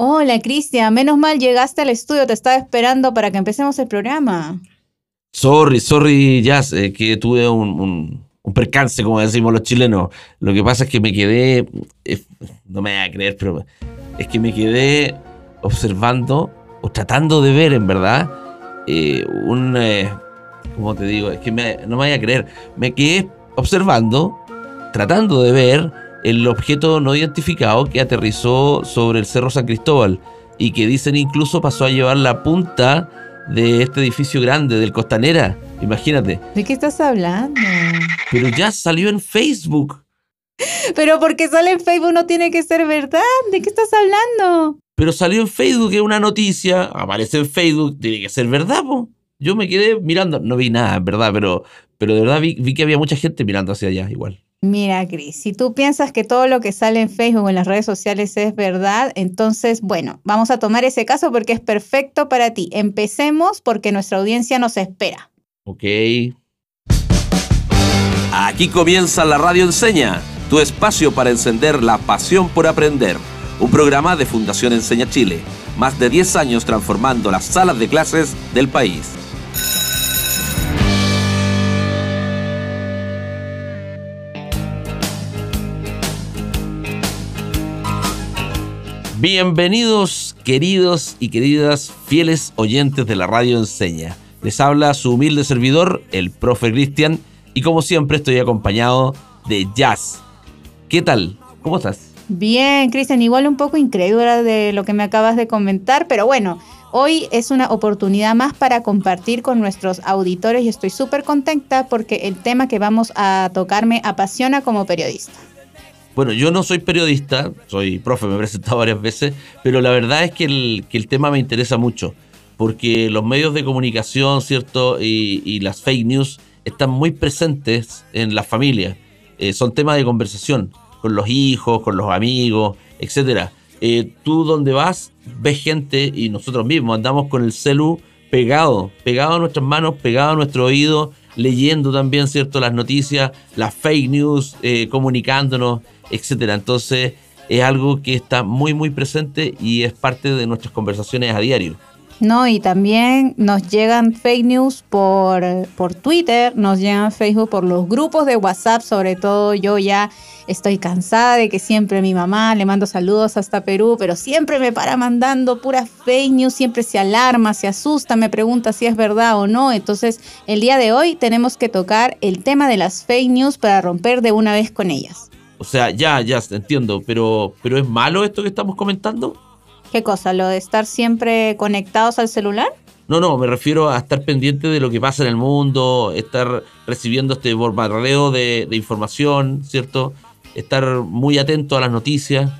Hola, Cristian. Menos mal llegaste al estudio. Te estaba esperando para que empecemos el programa. Sorry, sorry, Jazz, eh, que tuve un, percance, como decimos los chilenos. Lo que pasa es que me quedé, eh, no me voy a creer, pero es que me quedé observando o tratando de ver, en verdad, eh, un, ¿cómo te digo? Es que no me voy a creer. Me quedé observando, tratando de ver el objeto no identificado que aterrizó sobre el Cerro San Cristóbal y que dicen incluso pasó a llevar la punta de este edificio grande del Costanera. Imagínate. ¿De qué estás hablando? Pero ya salió en Facebook. Pero porque sale en Facebook no tiene que ser verdad. ¿De qué estás hablando? Pero salió en Facebook, es una noticia, aparece en Facebook, tiene que ser verdad, po. Yo me quedé mirando, no vi nada, en verdad, pero, pero de verdad vi, vi que había mucha gente mirando hacia allá igual. Mira, Cris, si tú piensas que todo lo que sale en Facebook o en las redes sociales es verdad, entonces, bueno, vamos a tomar ese caso porque es perfecto para ti. Empecemos porque nuestra audiencia nos espera. Ok. Aquí comienza la Radio Enseña, tu espacio para encender la pasión por aprender. Un programa de Fundación Enseña Chile. Más de 10 años transformando las salas de clases del país. Bienvenidos, queridos y queridas fieles oyentes de la radio Enseña. Les habla su humilde servidor, el profe Cristian, y como siempre estoy acompañado de Jazz. ¿Qué tal? ¿Cómo estás? Bien, Cristian, igual un poco incrédula de lo que me acabas de comentar, pero bueno, hoy es una oportunidad más para compartir con nuestros auditores y estoy súper contenta porque el tema que vamos a tocar me apasiona como periodista. Bueno, yo no soy periodista, soy profe, me he presentado varias veces, pero la verdad es que el, tema me interesa mucho, porque los medios de comunicación, ¿cierto? Y, las fake news están muy presentes en las familias. Eh, son temas de conversación con los hijos, con los amigos, etc. Eh, tú donde vas, ves gente y nosotros mismos andamos con el celu pegado, pegado a nuestras manos, pegado a nuestro oído, leyendo también, ¿cierto? Las noticias, las fake news, eh, comunicándonos etcétera. Entonces es algo que está muy muy presente y es parte de nuestras conversaciones a diario. No, y también nos llegan fake news por, por Twitter, nos llegan Facebook por los grupos de WhatsApp, sobre todo yo ya estoy cansada de que siempre mi mamá le mando saludos hasta Perú, pero siempre me para mandando puras fake news, siempre se alarma, se asusta, me pregunta si es verdad o no. Entonces, el día de hoy tenemos que tocar el tema de las fake news para romper de una vez con ellas. O sea, ya, ya, entiendo, pero, pero ¿es malo esto que estamos comentando? ¿Qué cosa? ¿Lo de estar siempre conectados al celular? No, no, me refiero a estar pendiente de lo que pasa en el mundo, estar recibiendo este bombardeo de, de información, ¿cierto? Estar muy atento a las noticias.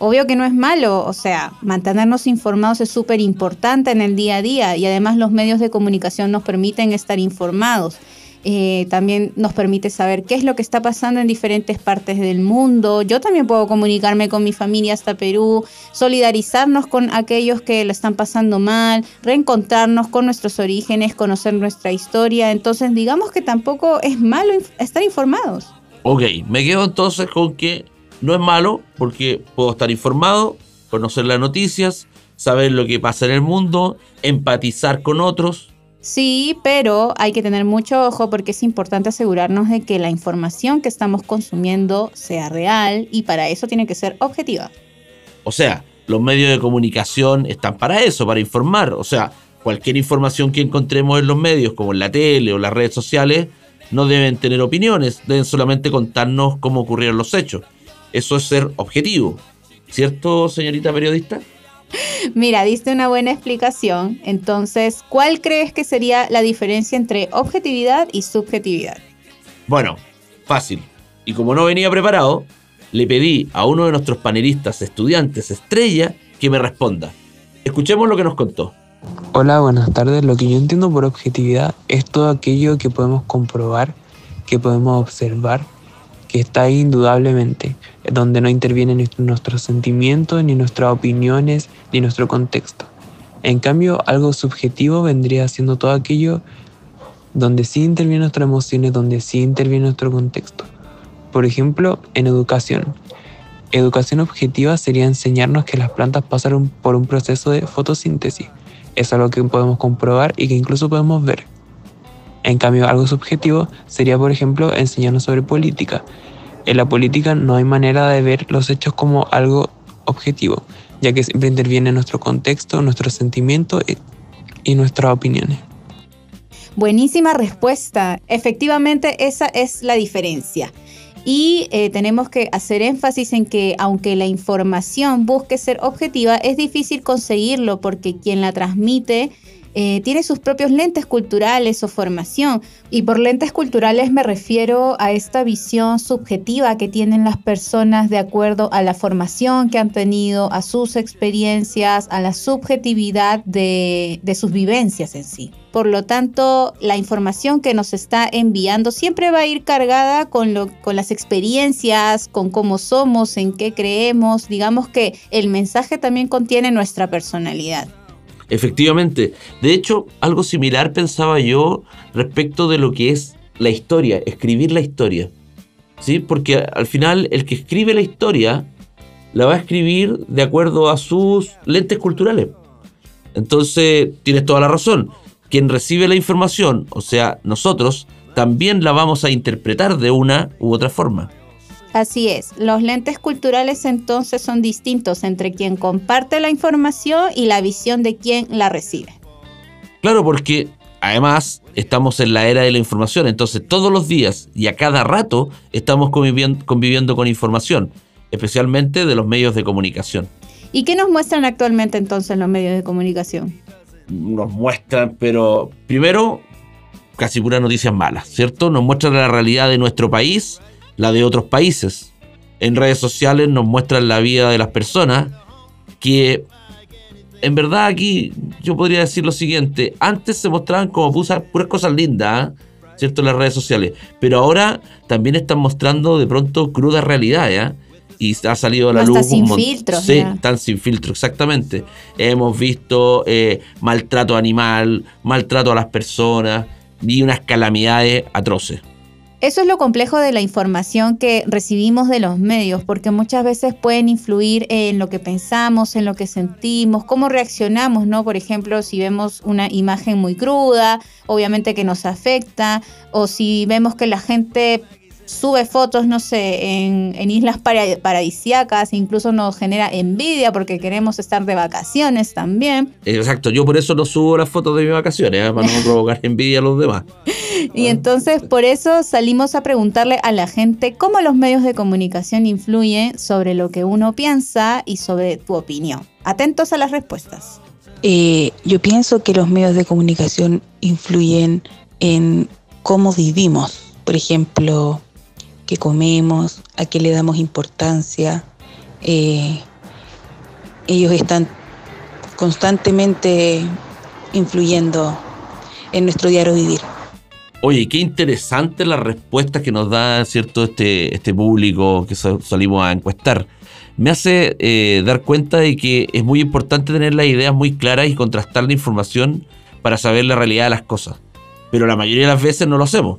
Obvio que no es malo, o sea, mantenernos informados es súper importante en el día a día y además los medios de comunicación nos permiten estar informados. Eh, también nos permite saber qué es lo que está pasando en diferentes partes del mundo. Yo también puedo comunicarme con mi familia hasta Perú, solidarizarnos con aquellos que lo están pasando mal, reencontrarnos con nuestros orígenes, conocer nuestra historia. Entonces, digamos que tampoco es malo estar informados. Ok, me quedo entonces con que no es malo porque puedo estar informado, conocer las noticias, saber lo que pasa en el mundo, empatizar con otros Sí, pero hay que tener mucho ojo porque es importante asegurarnos de que la información que estamos consumiendo sea real y para eso tiene que ser objetiva. O sea, los medios de comunicación están para eso, para informar. O sea, cualquier información que encontremos en los medios, como en la tele o las redes sociales, no deben tener opiniones, deben solamente contarnos cómo ocurrieron los hechos. Eso es ser objetivo. ¿Cierto, señorita periodista? Mira, diste una buena explicación. Entonces, ¿cuál crees que sería la diferencia entre objetividad y subjetividad? Bueno, fácil. Y como no venía preparado, le pedí a uno de nuestros panelistas estudiantes estrella que me responda. Escuchemos lo que nos contó. Hola, buenas tardes. Lo que yo entiendo por objetividad es todo aquello que podemos comprobar, que podemos observar que está ahí indudablemente, donde no intervienen nuestros sentimientos, ni nuestras opiniones, ni nuestro contexto. En cambio, algo subjetivo vendría siendo todo aquello donde sí intervienen nuestras emociones, donde sí interviene nuestro contexto. Por ejemplo, en educación. Educación objetiva sería enseñarnos que las plantas pasaron por un proceso de fotosíntesis. Es algo que podemos comprobar y que incluso podemos ver. En cambio, algo subjetivo sería, por ejemplo, enseñarnos sobre política. En la política no hay manera de ver los hechos como algo objetivo, ya que siempre interviene nuestro contexto, nuestros sentimientos y nuestras opiniones. Buenísima respuesta. Efectivamente, esa es la diferencia. Y eh, tenemos que hacer énfasis en que aunque la información busque ser objetiva, es difícil conseguirlo porque quien la transmite eh, tiene sus propios lentes culturales o formación. Y por lentes culturales me refiero a esta visión subjetiva que tienen las personas de acuerdo a la formación que han tenido, a sus experiencias, a la subjetividad de, sus vivencias en sí. Por lo tanto, la información que nos está enviando siempre va a ir cargada con, las experiencias, con cómo somos, en qué creemos. Digamos que el mensaje también contiene nuestra personalidad. Efectivamente. De hecho, algo similar pensaba yo respecto de lo que es la historia, escribir la historia. ¿Sí? Porque al final el que escribe la historia la va a escribir de acuerdo a sus lentes culturales. Entonces, tienes toda la razón. Quien recibe la información, o sea, nosotros, también la vamos a interpretar de una u otra forma. Así es, los lentes culturales entonces son distintos entre quien comparte la información y la visión de quien la recibe. Claro, porque además estamos en la era de la información, entonces todos los días y a cada rato estamos conviviendo, con información, especialmente de los medios de comunicación. ¿Y qué nos muestran actualmente entonces los medios de comunicación? Nos muestran, pero primero, casi puras noticias malas, ¿cierto? Nos muestran la realidad de nuestro país la de otros países. En redes sociales nos muestran la vida de las personas que en verdad aquí yo podría decir lo siguiente, antes se mostraban como puras cosas lindas, ¿ah? ¿cierto? En las redes sociales, pero ahora también están mostrando de pronto cruda realidad, ¿ya? y ha salido a la luz. sin filtro. Sí, están sin filtro, exactamente. Hemos visto eh, maltrato animal, maltrato a las personas y unas calamidades atroces. Eso es lo complejo de la información que recibimos de los medios, porque muchas veces pueden influir en lo que pensamos, en lo que sentimos, cómo reaccionamos, ¿no? Por ejemplo, si vemos una imagen muy cruda, obviamente que nos afecta, o si vemos que la gente sube fotos, no sé, en, islas paradisíacas, incluso nos genera envidia porque queremos estar de vacaciones también. Exacto, yo por eso no subo las fotos de mis vacaciones, ¿eh? para no provocar envidia a los demás. Y entonces por eso salimos a preguntarle a la gente cómo los medios de comunicación influyen sobre lo que uno piensa y sobre tu opinión. Atentos a las respuestas. Eh, yo pienso que los medios de comunicación influyen en cómo vivimos. Por ejemplo, qué comemos, a qué le damos importancia. Eh, ellos están constantemente influyendo en nuestro diario vivir. Oye, qué interesante la respuesta que nos da cierto este, este público que salimos a encuestar. Me hace eh, dar cuenta de que es muy importante tener las ideas muy claras y contrastar la información para saber la realidad de las cosas. Pero la mayoría de las veces no lo hacemos.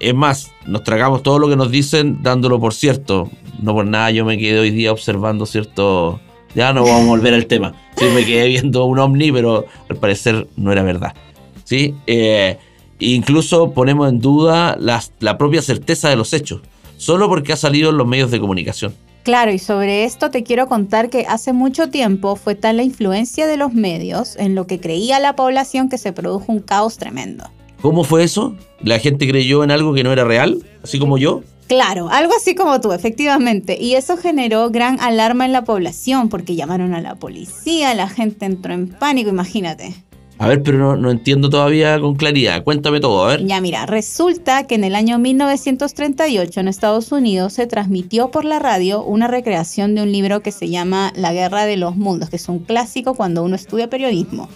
Es más, nos tragamos todo lo que nos dicen dándolo por cierto. No por nada yo me quedé hoy día observando cierto... Ya no vamos a volver al tema. Sí, me quedé viendo un ovni, pero al parecer no era verdad. ¿Sí? Eh, incluso ponemos en duda la propia certeza de los hechos, solo porque ha salido en los medios de comunicación. Claro, y sobre esto te quiero contar que hace mucho tiempo fue tal la influencia de los medios en lo que creía la población que se produjo un caos tremendo. ¿Cómo fue eso? ¿La gente creyó en algo que no era real? ¿Así como yo? Claro, algo así como tú, efectivamente. Y eso generó gran alarma en la población porque llamaron a la policía, la gente entró en pánico, imagínate. A ver, pero no, no, entiendo todavía con claridad. Cuéntame todo, a ver. Ya, mira, resulta que en el año 1938 en Estados Unidos se transmitió por la radio una recreación de un libro que se llama La Guerra de los Mundos, que es un clásico cuando uno estudia periodismo.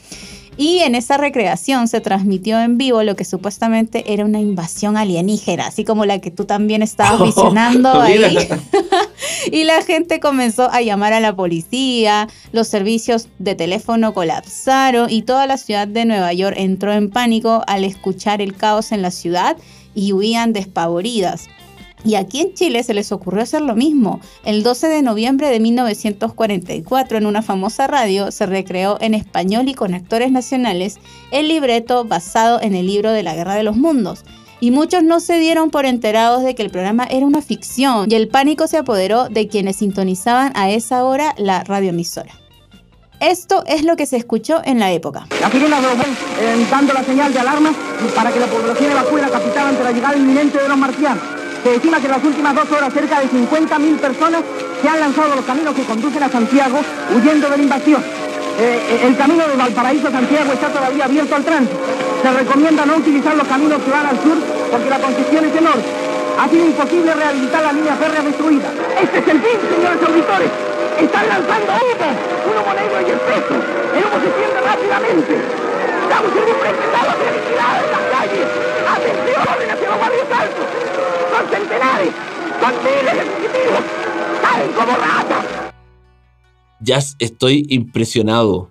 Y en esa recreación se transmitió en vivo lo que supuestamente era una invasión alienígena, así como la que tú también estabas oh, visionando ahí. y la gente comenzó a llamar a la policía, los servicios de teléfono colapsaron y toda la ciudad de Nueva York entró en pánico al escuchar el caos en la ciudad y huían despavoridas. Y aquí en Chile se les ocurrió hacer lo mismo. El 12 de noviembre de 1944, en una famosa radio, se recreó en español y con actores nacionales el libreto basado en el libro de la Guerra de los Mundos. Y muchos no se dieron por enterados de que el programa era una ficción y el pánico se apoderó de quienes sintonizaban a esa hora la radioemisora. Esto es lo que se escuchó en la época. La sirena de los eh, dando la señal de alarma para que la población evacúe la capital ante la llegada inminente de los marcianos. Se estima que en las últimas dos horas cerca de 50.000 personas se han lanzado los caminos que conducen a Santiago huyendo de la invasión. Eh, eh, el camino de Valparaíso a Santiago está todavía abierto al tránsito. Se recomienda no utilizar los caminos que van al sur porque la concesión es enorme. Ha sido imposible rehabilitar la línea férrea destruida. Este es el fin, señores auditores. Están lanzando humo, un humo negro y espeso. El humo se siente rápidamente. Estamos en un presentado de liquidad en las calles. Atención, hacia los barrios altos son centenares, son miles de fugitivos, caen como ratas. Ya estoy impresionado.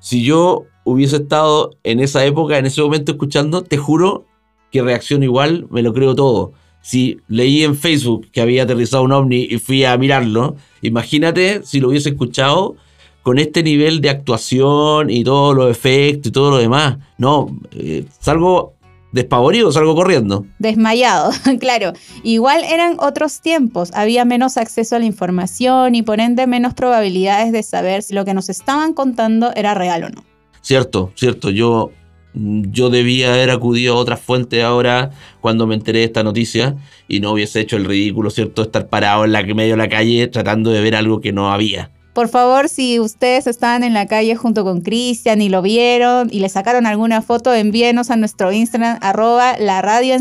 Si yo hubiese estado en esa época, en ese momento escuchando, te juro que reacciono igual, me lo creo todo. Si leí en Facebook que había aterrizado un ovni y fui a mirarlo, imagínate si lo hubiese escuchado con este nivel de actuación y todos los efectos y todo lo demás. No, eh, salgo despavorido, salgo corriendo. Desmayado, claro. Igual eran otros tiempos, había menos acceso a la información y por ende menos probabilidades de saber si lo que nos estaban contando era real o no. Cierto, cierto. Yo, yo debía haber acudido a otras fuentes ahora cuando me enteré de esta noticia y no hubiese hecho el ridículo, ¿cierto? Estar parado en la medio de la calle tratando de ver algo que no había. Por favor, si ustedes estaban en la calle junto con Cristian y lo vieron y le sacaron alguna foto, envíenos a nuestro Instagram, arroba la radio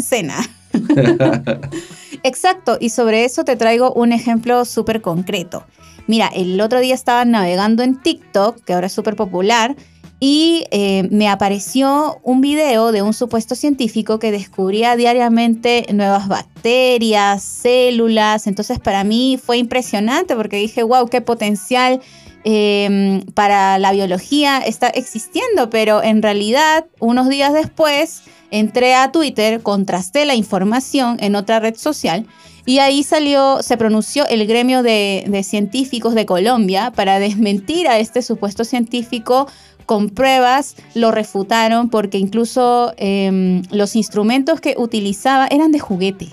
Exacto, y sobre eso te traigo un ejemplo súper concreto. Mira, el otro día estaba navegando en TikTok, que ahora es súper popular, y eh, me apareció un video de un supuesto científico que descubría diariamente nuevas bacterias, células. Entonces para mí fue impresionante porque dije, wow, qué potencial em, para la biología está existiendo. Pero en realidad, unos días después, entré a Twitter, contrasté la información en otra red social. Y ahí salió, se pronunció el gremio de, científicos de Colombia para desmentir a este supuesto científico con pruebas lo refutaron porque incluso em, los instrumentos que utilizaba eran de juguete.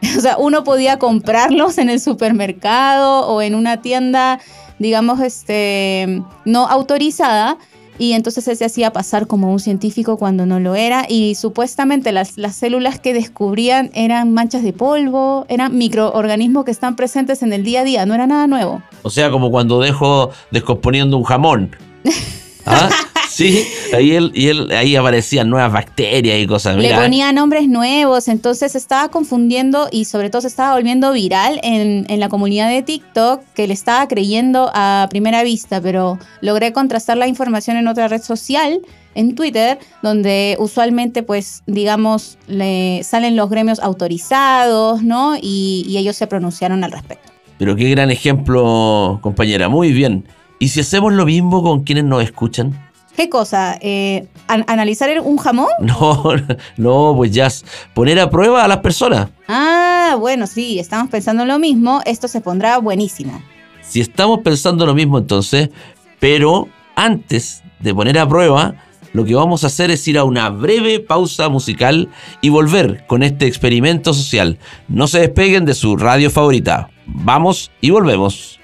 O sea, uno podía comprarlos en el supermercado o en una tienda, digamos, este, no autorizada. Y entonces él se hacía pasar como un científico cuando no lo era. Y supuestamente las, las células que descubrían eran manchas de polvo, eran microorganismos que están presentes en el día a día, no era nada nuevo. O sea, como cuando dejo descomponiendo un jamón. ¿Ah? Sí, ahí, él, y él, ahí aparecían nuevas bacterias y cosas. Le ponía nombres nuevos, entonces estaba confundiendo y sobre todo se estaba volviendo viral en, en, la comunidad de TikTok que le estaba creyendo a primera vista, pero logré contrastar la información en otra red social, en Twitter, donde usualmente pues digamos le salen los gremios autorizados, ¿no? Y, y ellos se pronunciaron al respecto. Pero qué gran ejemplo, compañera, muy bien. ¿Y si hacemos lo mismo con quienes nos escuchan? ¿Qué cosa? Eh, ¿Analizar un jamón? No, no, pues ya poner a prueba a las personas. Ah, bueno, sí, estamos pensando en lo mismo. Esto se pondrá buenísimo. Si estamos pensando lo mismo entonces, pero antes de poner a prueba, lo que vamos a hacer es ir a una breve pausa musical y volver con este experimento social. No se despeguen de su radio favorita. Vamos y volvemos.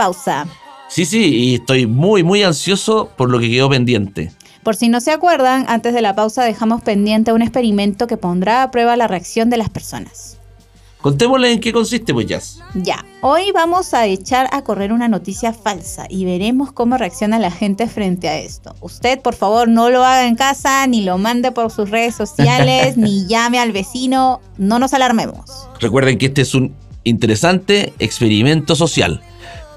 Pausa. Sí, sí, y estoy muy, muy ansioso por lo que quedó pendiente. Por si no se acuerdan, antes de la pausa dejamos pendiente un experimento que pondrá a prueba la reacción de las personas. Contémosle en qué consiste, pues, Jazz. Ya, hoy vamos a echar a correr una noticia falsa y veremos cómo reacciona la gente frente a esto. Usted, por favor, no lo haga en casa, ni lo mande por sus redes sociales, ni llame al vecino, no nos alarmemos. Recuerden que este es un interesante experimento social.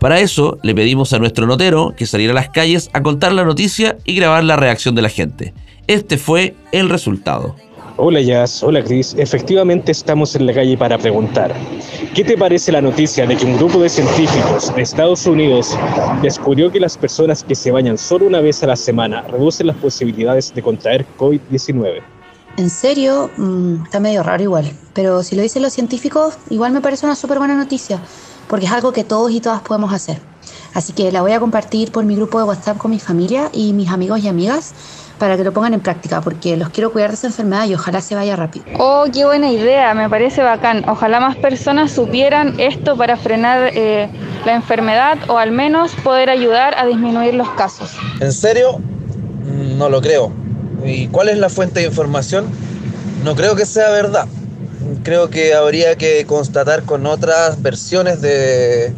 Para eso le pedimos a nuestro notero que saliera a las calles a contar la noticia y grabar la reacción de la gente. Este fue el resultado. Hola Jazz, hola Chris. Efectivamente estamos en la calle para preguntar. ¿Qué te parece la noticia de que un grupo de científicos de Estados Unidos descubrió que las personas que se bañan solo una vez a la semana reducen las posibilidades de contraer COVID-19? En serio, Mm, está medio raro igual. Pero si lo dicen los científicos, igual me parece una súper buena noticia, porque es algo que todos y todas podemos hacer. Así que la voy a compartir por mi grupo de WhatsApp con mi familia y mis amigos y amigas para que lo pongan en práctica, porque los quiero cuidar de esa enfermedad y ojalá se vaya rápido. Oh, qué buena idea, me parece bacán. Ojalá más personas supieran esto para frenar eh, la enfermedad o al menos poder ayudar a disminuir los casos. ¿En serio? No lo creo. ¿Y cuál es la fuente de información? No creo que sea verdad. Creo que habría que constatar con otras versiones de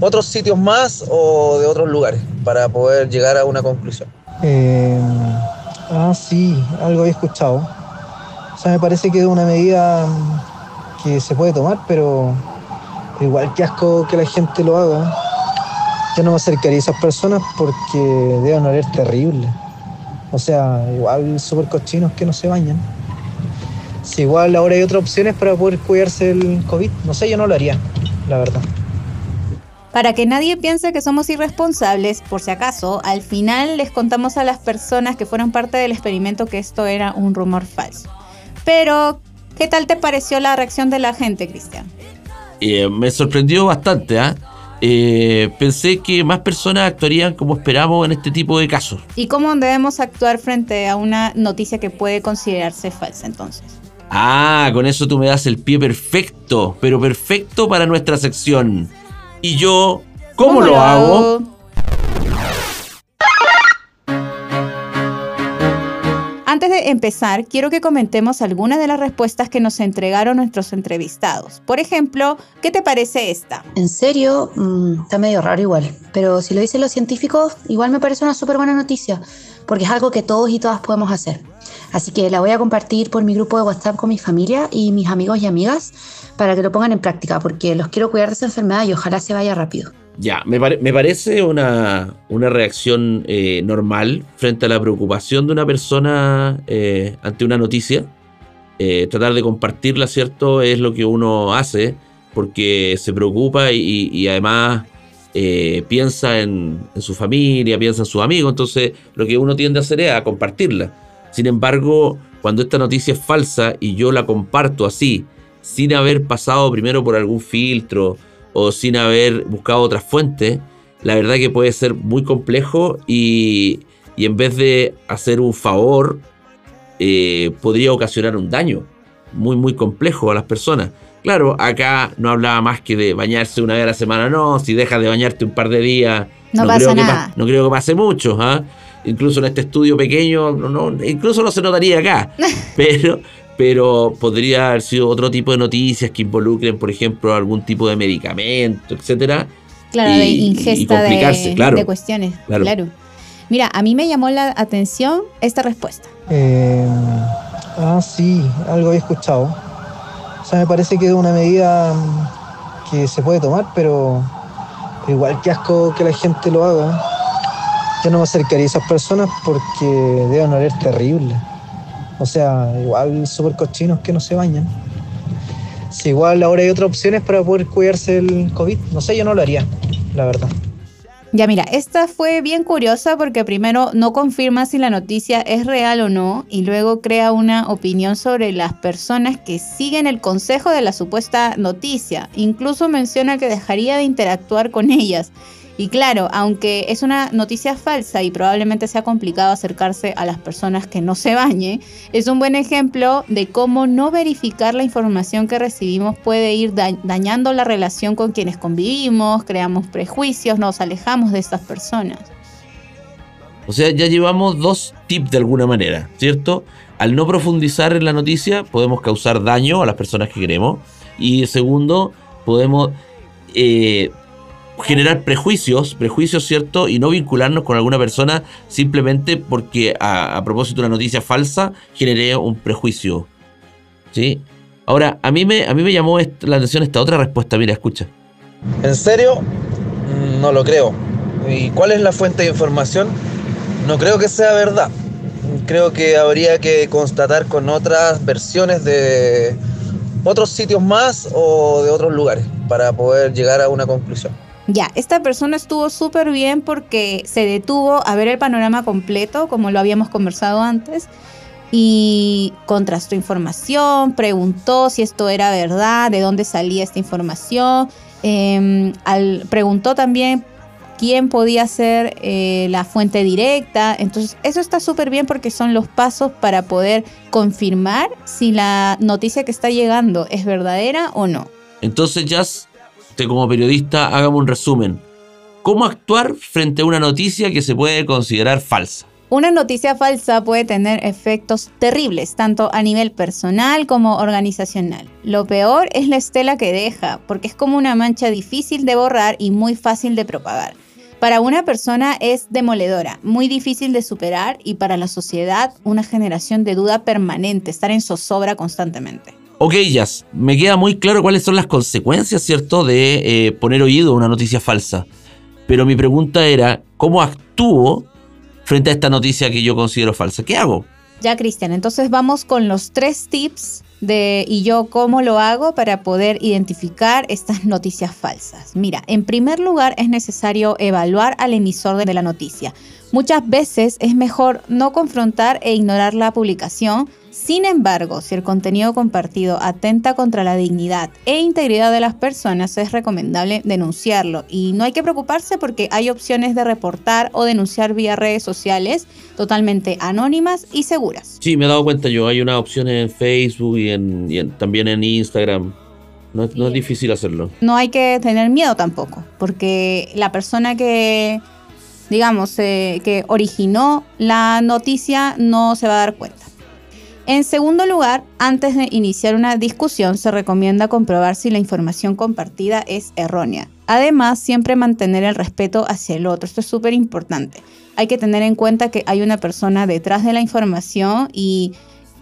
otros sitios más o de otros lugares para poder llegar a una conclusión. Eh, ah, sí, algo había escuchado. O sea, me parece que es una medida mm, que se puede tomar, pero igual que asco que la gente lo haga. Yo no me acercaría a esas personas porque deben oler terrible. O sea, igual súper cochinos que no se bañan. Si igual ahora hay otras opciones para poder cuidarse del COVID, no sé, yo no lo haría, la verdad. Para que nadie piense que somos irresponsables, por si acaso, al final les contamos a las personas que fueron parte del experimento que esto era un rumor falso. Pero, ¿qué tal te pareció la reacción de la gente, Cristian? Eh, me sorprendió bastante, ¿ah? Eh, pensé que más personas actuarían como esperamos en este tipo de casos. ¿Y cómo debemos actuar frente a una noticia que puede considerarse falsa entonces? Ah, con eso tú me das el pie perfecto, pero perfecto para nuestra sección. Y yo, ¿cómo, lo, hago? Antes de empezar, quiero que comentemos algunas de las respuestas que nos entregaron nuestros entrevistados. Por ejemplo, ¿qué te parece esta? En serio, Mm, está medio raro igual. Pero si lo dicen los científicos, igual me parece una súper buena noticia, porque es algo que todos y todas podemos hacer. Así que la voy a compartir por mi grupo de WhatsApp con mi familia y mis amigos y amigas para que lo pongan en práctica, porque los quiero cuidar de esa enfermedad y ojalá se vaya rápido. Ya, me, me parece una, una reacción eh, normal frente a la preocupación de una persona eh, ante una noticia. Eh, tratar de compartirla, ¿cierto? Es lo que uno hace porque se preocupa y, además piensa en, en su familia, piensa en sus amigos. Entonces, lo que uno tiende a hacer es a compartirla. Sin embargo, cuando esta noticia es falsa y yo la comparto así, sin haber pasado primero por algún filtro o sin haber buscado otras fuentes, la verdad que puede ser muy complejo y, y en vez de hacer un favor, eh, podría ocasionar un daño muy, muy complejo a las personas. Claro, acá no hablaba más que de bañarse una vez a la semana, no, si dejas de bañarte un par de días, No pasa creo que nada. pa- no creo que pase mucho, ¿ah? Incluso en este estudio pequeño, no, no- incluso no se notaría acá, pero, pero podría haber sido otro tipo de noticias que involucren, por ejemplo, algún tipo de medicamento, etcétera. Claro, y- de y ingesta complicarse, de, claro. de cuestiones. Claro. Claro. Mira, a mí me llamó la atención esta respuesta. Eh, ah, sí, algo había escuchado. O sea, me parece que es una medida mm, que se puede tomar, pero igual que asco que la gente lo haga. Yo no me acercaría a esas personas porque deben oler terrible. O sea, igual súper cochinos que no se bañan. Si igual ahora hay otras opciones para poder cuidarse del COVID, no sé, yo no lo haría, la verdad. Ya mira, esta fue bien curiosa porque primero no confirma si la noticia es real o no y luego crea una opinión sobre las personas que siguen el consejo de la supuesta noticia. Incluso menciona que dejaría de interactuar con ellas. Y claro, aunque es una noticia falsa y probablemente sea complicado acercarse a las personas que no se bañen, es un buen ejemplo de cómo no verificar la información que recibimos puede ir da- dañando la relación con quienes convivimos, creamos prejuicios, nos alejamos de estas personas. O sea, ya llevamos dos tips de alguna manera, ¿cierto? Al no profundizar en la noticia, podemos causar daño a las personas que queremos. Y segundo, podemos eh, generar prejuicios, prejuicios, ¿cierto? Y no vincularnos con alguna persona simplemente porque a, propósito de una noticia falsa generé un prejuicio. ¿Sí? Ahora, a mí me, a mí me llamó la atención esta otra respuesta. Mira, escucha. ¿En serio? Mm, No lo creo. ¿Y cuál es la fuente de información? No creo que sea verdad. Creo que habría que constatar con otras versiones de otros sitios más o de otros lugares para poder llegar a una conclusión. Ya, esta persona estuvo súper bien porque se detuvo a ver el panorama completo, como lo habíamos conversado antes, y contrastó información, preguntó si esto era verdad, de dónde salía esta información, al, preguntó también quién podía ser eh, la fuente directa. Entonces, eso está súper bien porque son los pasos para poder confirmar si la noticia que está llegando es verdadera o no. Entonces, Jazz, usted como periodista, hágame un resumen. ¿Cómo actuar frente a una noticia que se puede considerar falsa? Una noticia falsa puede tener efectos terribles, tanto a nivel personal como organizacional. Lo peor es la estela que deja, porque es como una mancha difícil de borrar y muy fácil de propagar. Para una persona es demoledora, muy difícil de superar y para la sociedad una generación de duda permanente, estar en zozobra constantemente. Ok, Jazz, me queda muy claro cuáles son las consecuencias, ¿cierto?, de eh, poner oído a una noticia falsa. Pero mi pregunta era, ¿cómo actúo frente a esta noticia que yo considero falsa? ¿Qué hago? Ya, Cristian, entonces vamos con los tres tips de y yo cómo lo hago para poder identificar estas noticias falsas. Mira, en primer lugar es necesario evaluar al emisor de la noticia. Muchas veces es mejor no confrontar e ignorar la publicación. Sin embargo, si el contenido compartido atenta contra la dignidad e integridad de las personas, es recomendable denunciarlo. Y no hay que preocuparse porque hay opciones de reportar o denunciar vía redes sociales totalmente anónimas y seguras. Sí, me he dado cuenta yo, hay unas opciones en Facebook y, en, y en- también en Instagram. No, es- no es difícil hacerlo. no hay que tener miedo tampoco, porque la persona que, digamos, eh, que originó la noticia no se va a dar cuenta. En segundo lugar, antes de iniciar una discusión, se recomienda comprobar si la información compartida es errónea. Además, siempre mantener el respeto hacia el otro. Esto es súper importante. Hay que tener en cuenta que hay una persona detrás de la información y,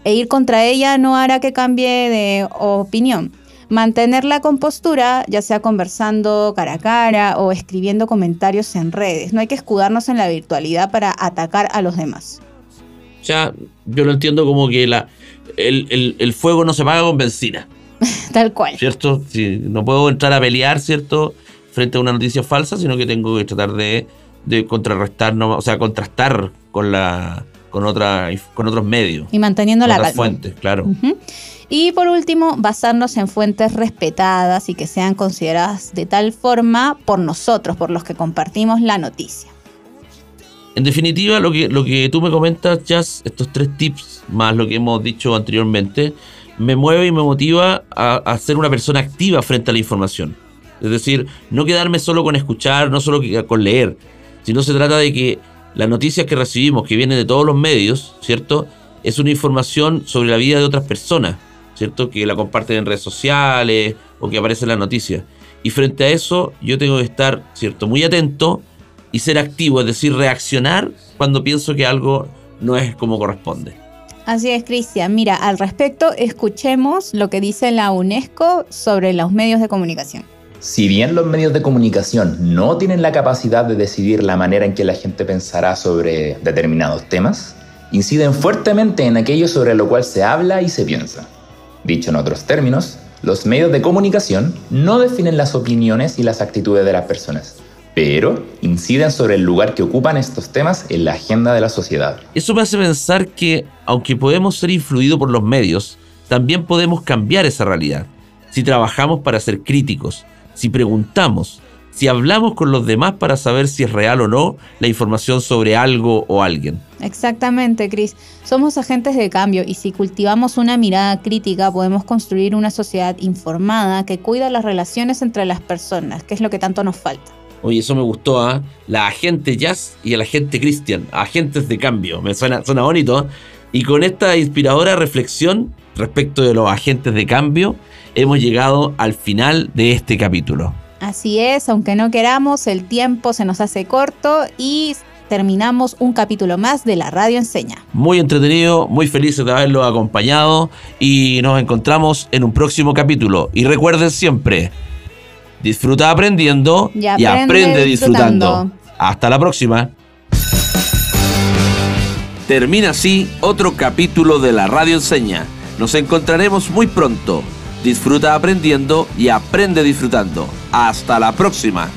e ir contra ella no hará que cambie de opinión. Mantener la compostura, ya sea conversando cara a cara o escribiendo comentarios en redes. No hay que escudarnos en la virtualidad para atacar a los demás. O sea, yo lo entiendo como que la, el, el- el fuego no se paga con benzina, Tal cual. ¿cierto? Si no puedo entrar a pelear, ¿cierto? Frente a una noticia falsa, sino que tengo que tratar de, de contrarrestar, no- o sea, contrastar con la con otra con otros medios, Y manteniendo con la otras fuentes, claro. Y por último, basarnos en fuentes respetadas y que sean consideradas de tal forma por nosotros, por los que compartimos la noticia. En definitiva, lo que, lo que tú me comentas, Jazz, estos tres tips, más lo que hemos dicho anteriormente, me mueve y me motiva a, a ser una persona activa frente a la información. Es decir, no quedarme solo con escuchar, no solo con leer, sino se trata de que las noticias que recibimos, que vienen de todos los medios, ¿cierto? Es una información sobre la vida de otras personas, ¿cierto? Que la comparten en redes sociales o que aparece en las noticias. Y frente a eso, yo tengo que estar, ¿cierto? Muy atento y ser activo, es decir, reaccionar cuando pienso que algo no es como corresponde. Así es, Cristian. Mira, al respecto, escuchemos lo que dice la UNESCO sobre los medios de comunicación. Si bien los medios de comunicación no tienen la capacidad de decidir la manera en que la gente pensará sobre determinados temas, inciden fuertemente en aquello sobre lo cual se habla y se piensa. Dicho en otros términos, los medios de comunicación no definen las opiniones y las actitudes de las personas, pero inciden sobre el lugar que ocupan estos temas en la agenda de la sociedad. Eso me hace pensar que, aunque podemos ser influidos por los medios, también podemos cambiar esa realidad. Si trabajamos para ser críticos, si preguntamos, si hablamos con los demás para saber si es real o no la información sobre algo o alguien. Exactamente, Cris. Somos agentes de cambio y si cultivamos una mirada crítica podemos construir una sociedad informada que cuida las relaciones entre las personas, que es lo que tanto nos falta. Oye, eso me gustó, ¿ah? La agente Jazz y el agente Christian, agentes de cambio. Me suena, suena bonito. Y con esta inspiradora reflexión respecto de los agentes de cambio, hemos llegado al final de este capítulo. Así es, aunque no queramos, el tiempo se nos hace corto y terminamos un capítulo más de la Radio Enseña. Muy entretenido, muy felices de haberlo acompañado y nos encontramos en un próximo capítulo. Y recuerden siempre, disfruta aprendiendo Y aprende, disfrutando. disfrutando. Hasta la próxima. Termina así otro capítulo de la Radio Enseña. Nos encontraremos muy pronto. Disfruta aprendiendo y aprende disfrutando. Hasta la próxima.